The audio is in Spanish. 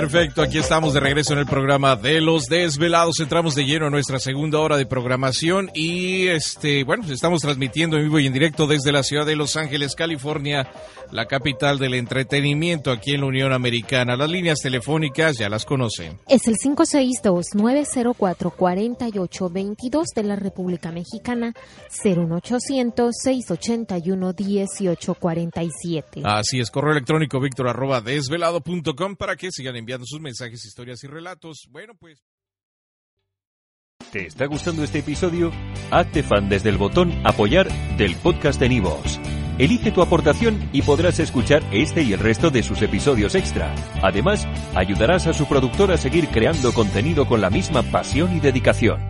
Perfecto, aquí estamos de regreso en el programa de los desvelados. Entramos de lleno a nuestra segunda hora de programación y este, bueno, estamos transmitiendo en vivo y en directo desde la ciudad de Los Ángeles, California, la capital del entretenimiento aquí en la Unión Americana. Las líneas telefónicas ya las conocen. Es el 562-904-4822 de la República Mexicana, 01800-681-1847. Así es, correo electrónico víctor arroba desvelado.com para que sigan enviando sus mensajes, historias y relatos. Bueno, pues. ¿Te está gustando este episodio? Hazte fan desde el botón Apoyar del podcast de Nivos. Elige tu aportación y podrás escuchar este y el resto de sus episodios extra. Además, ayudarás a su productor a seguir creando contenido con la misma pasión y dedicación.